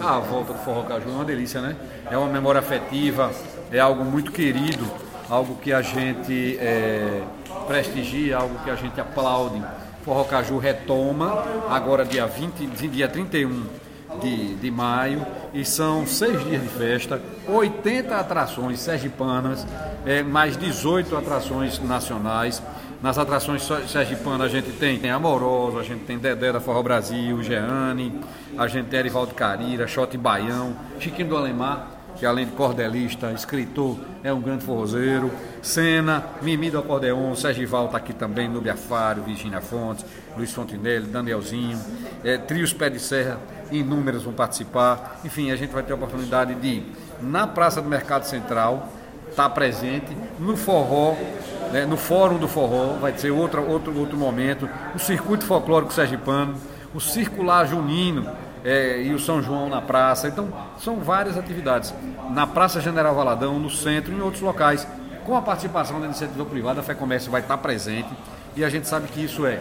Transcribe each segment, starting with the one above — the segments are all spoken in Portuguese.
A volta do Forró Caju é uma delícia, né? É uma memória afetiva, é algo muito querido, algo que a gente é, prestigia, algo que a gente aplaude. Forró Caju retoma agora dia 20, dia 31 de, de maio e são seis dias de festa, 80 atrações sergipanas, é, mais 18 atrações nacionais. Nas atrações sergipanas a gente tem, tem Amoroso, a gente tem Dedé da Forró Brasil, Jeane, a gente tem Erivaldo Carira, Xote Baião, Chiquinho do Alemar, que além de cordelista, escritor, é um grande forrozeiro. Sena, Mimi do Acordeon, Sergival está aqui também, Nubia Fário, Virginia Fontes, Luiz Fontinelli, Danielzinho, é, Trios Pé de Serra, inúmeros vão participar. Enfim, a gente vai ter a oportunidade de, na Praça do Mercado Central, estar tá presente, no forró, né, no Fórum do Forró, vai ser outro, outro, outro momento, o Circuito Folclórico Sergipano, o Circular Junino é, e o São João na praça. Então, são várias atividades. Na Praça General Valadão, no centro e em outros locais. Com a participação da iniciativa privada, a Fé Comércio vai estar presente e a gente sabe que isso é,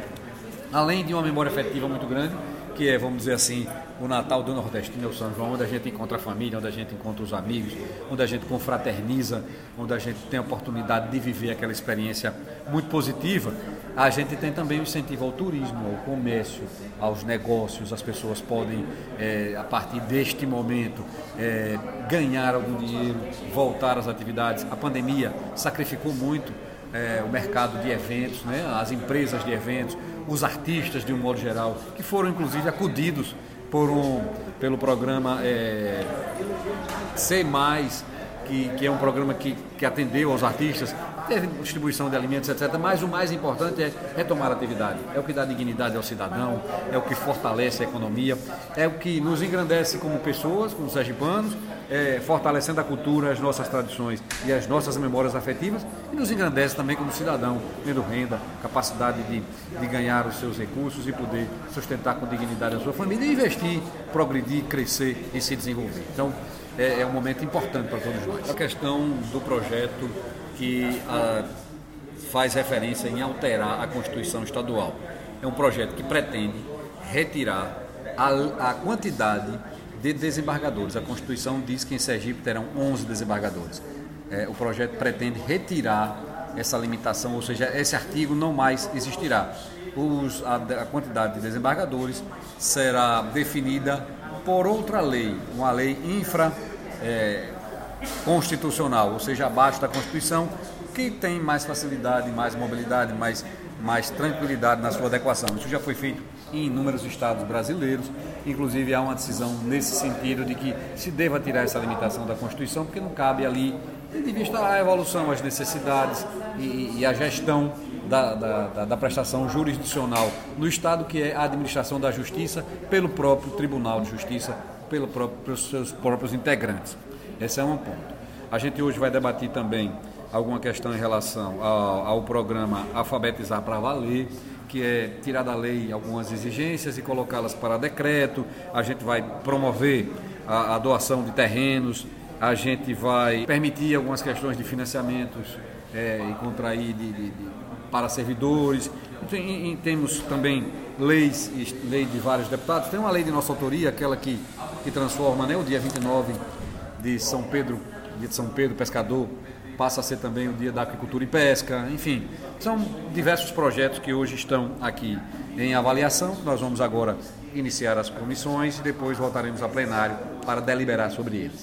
além de uma memória efetiva muito grande, que é, vamos dizer assim, o Natal do Nordestino é o São João, onde a gente encontra a família, onde a gente encontra os amigos, onde a gente confraterniza, onde a gente tem a oportunidade de viver aquela experiência muito positiva. A gente tem também o incentivo ao turismo, ao comércio, aos negócios. As pessoas podem, é, a partir deste momento, é, ganhar algum dinheiro, voltar às atividades. A pandemia sacrificou muito é, o mercado de eventos, né? as empresas de eventos, os artistas de um modo geral, que foram inclusive acudidos por um, pelo programa é, C, que, que é um programa que, que atendeu aos artistas, distribuição de alimentos, etc. Mas o mais importante é retomar a atividade. É o que dá dignidade ao cidadão, é o que fortalece a economia, é o que nos engrandece como pessoas, como sergipanos, é, fortalecendo a cultura, as nossas tradições e as nossas memórias afetivas, e nos engrandece também como cidadão, tendo renda, capacidade de, de ganhar os seus recursos e poder sustentar com dignidade a sua família e investir, progredir, crescer e se desenvolver. Então, é, é um momento importante para todos nós. A questão do projeto que a, faz referência em alterar a Constituição Estadual. É um projeto que pretende retirar a, a quantidade de desembargadores. A Constituição diz que em Sergipe terão 11 desembargadores. É, o projeto pretende retirar essa limitação, ou seja, esse artigo não mais existirá. Os, a, a quantidade de desembargadores será definida por outra lei, uma lei infra é, constitucional, ou seja, abaixo da Constituição, que tem mais facilidade, mais mobilidade, mais, mais tranquilidade na sua adequação. Isso já foi feito em inúmeros estados brasileiros, inclusive há uma decisão nesse sentido de que se deva tirar essa limitação da Constituição, porque não cabe ali, em vista a evolução, as necessidades e, e a gestão da, da, da, prestação jurisdicional no Estado, que é a administração da justiça pelo próprio Tribunal de Justiça, pelo próprio, pelos seus próprios integrantes. Esse é um ponto. A gente hoje vai debater também alguma questão em relação ao, ao programa Alfabetizar para Valer, que é tirar da lei algumas exigências e colocá-las para decreto. A gente vai promover a, a doação de terrenos, a gente vai permitir algumas questões de financiamentos é, e contrair de, de, de para servidores. Tem, temos também leis, lei de vários deputados. Tem uma lei de nossa autoria, aquela que, que transforma né, o dia 29 de São Pedro, dia de São Pedro Pescador, passa a ser também o dia da agricultura e pesca. Enfim, são diversos projetos que hoje estão aqui em avaliação. Nós vamos agora iniciar as comissões e depois voltaremos a plenário para deliberar sobre eles.